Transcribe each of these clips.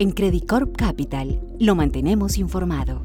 En Credit Corp Capital lo mantenemos informado.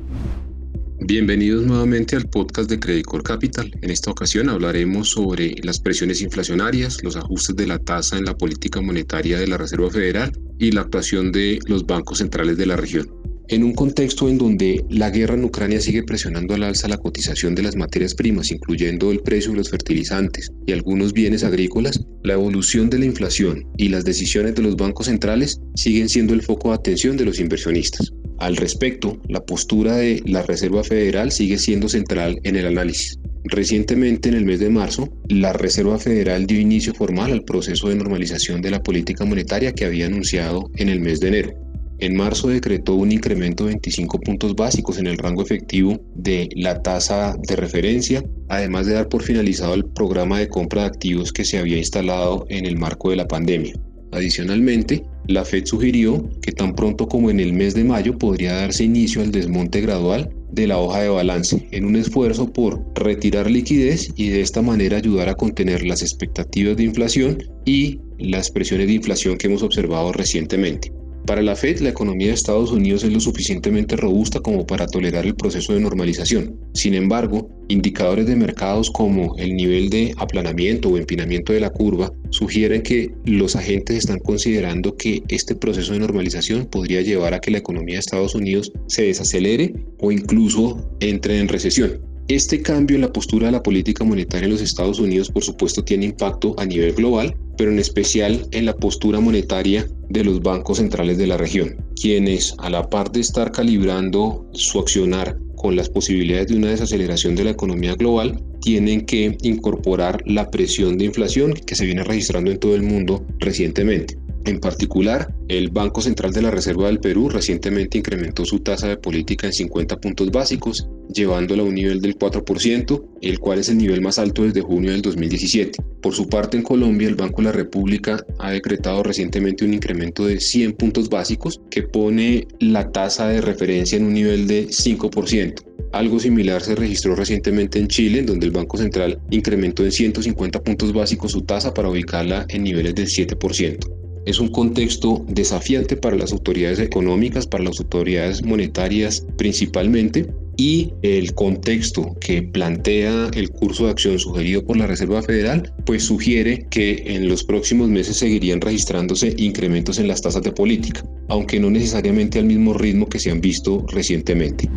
Bienvenidos nuevamente al podcast de Credit Corp Capital. En esta ocasión hablaremos sobre las presiones inflacionarias, los ajustes de la tasa en la política monetaria de la Reserva Federal y la actuación de los bancos centrales de la región. En un contexto en donde la guerra en Ucrania sigue presionando al alza la cotización de las materias primas, incluyendo el precio de los fertilizantes y algunos bienes agrícolas, la evolución de la inflación y las decisiones de los bancos centrales siguen siendo el foco de atención de los inversionistas. Al respecto, la postura de la Reserva Federal sigue siendo central en el análisis. Recientemente, en el mes de marzo, la Reserva Federal dio inicio formal al proceso de normalización de la política monetaria que había anunciado en el mes de enero. En marzo decretó un incremento de 25 puntos básicos en el rango efectivo de la tasa de referencia, además de dar por finalizado el programa de compra de activos que se había instalado en el marco de la pandemia. Adicionalmente, la Fed sugirió que tan pronto como en el mes de mayo podría darse inicio al desmonte gradual de la hoja de balance, en un esfuerzo por retirar liquidez y de esta manera ayudar a contener las expectativas de inflación y las presiones de inflación que hemos observado recientemente. Para la Fed, la economía de Estados Unidos es lo suficientemente robusta como para tolerar el proceso de normalización. Sin embargo, indicadores de mercados como el nivel de aplanamiento o empinamiento de la curva sugieren que los agentes están considerando que este proceso de normalización podría llevar a que la economía de Estados Unidos se desacelere o incluso entre en recesión. Este cambio en la postura de la política monetaria en los Estados Unidos, por supuesto, tiene impacto a nivel global, pero en especial en la postura monetaria de los bancos centrales de la región, quienes, a la par de estar calibrando su accionar con las posibilidades de una desaceleración de la economía global, tienen que incorporar la presión de inflación que se viene registrando en todo el mundo recientemente. En particular, el Banco Central de la Reserva del Perú recientemente incrementó su tasa de política en 50 puntos básicos, llevándola a un nivel del 4%, el cual es el nivel más alto desde junio del 2017. Por su parte, en Colombia, el Banco de la República ha decretado recientemente un incremento de 100 puntos básicos que pone la tasa de referencia en un nivel de 5%. Algo similar se registró recientemente en Chile, en donde el Banco Central incrementó en 150 puntos básicos su tasa para ubicarla en niveles del 7%. Es un contexto desafiante para las autoridades económicas, para las autoridades monetarias principalmente, y el contexto que plantea el curso de acción sugerido por la Reserva Federal, pues sugiere que en los próximos meses seguirían registrándose incrementos en las tasas de política, aunque no necesariamente al mismo ritmo que se han visto recientemente.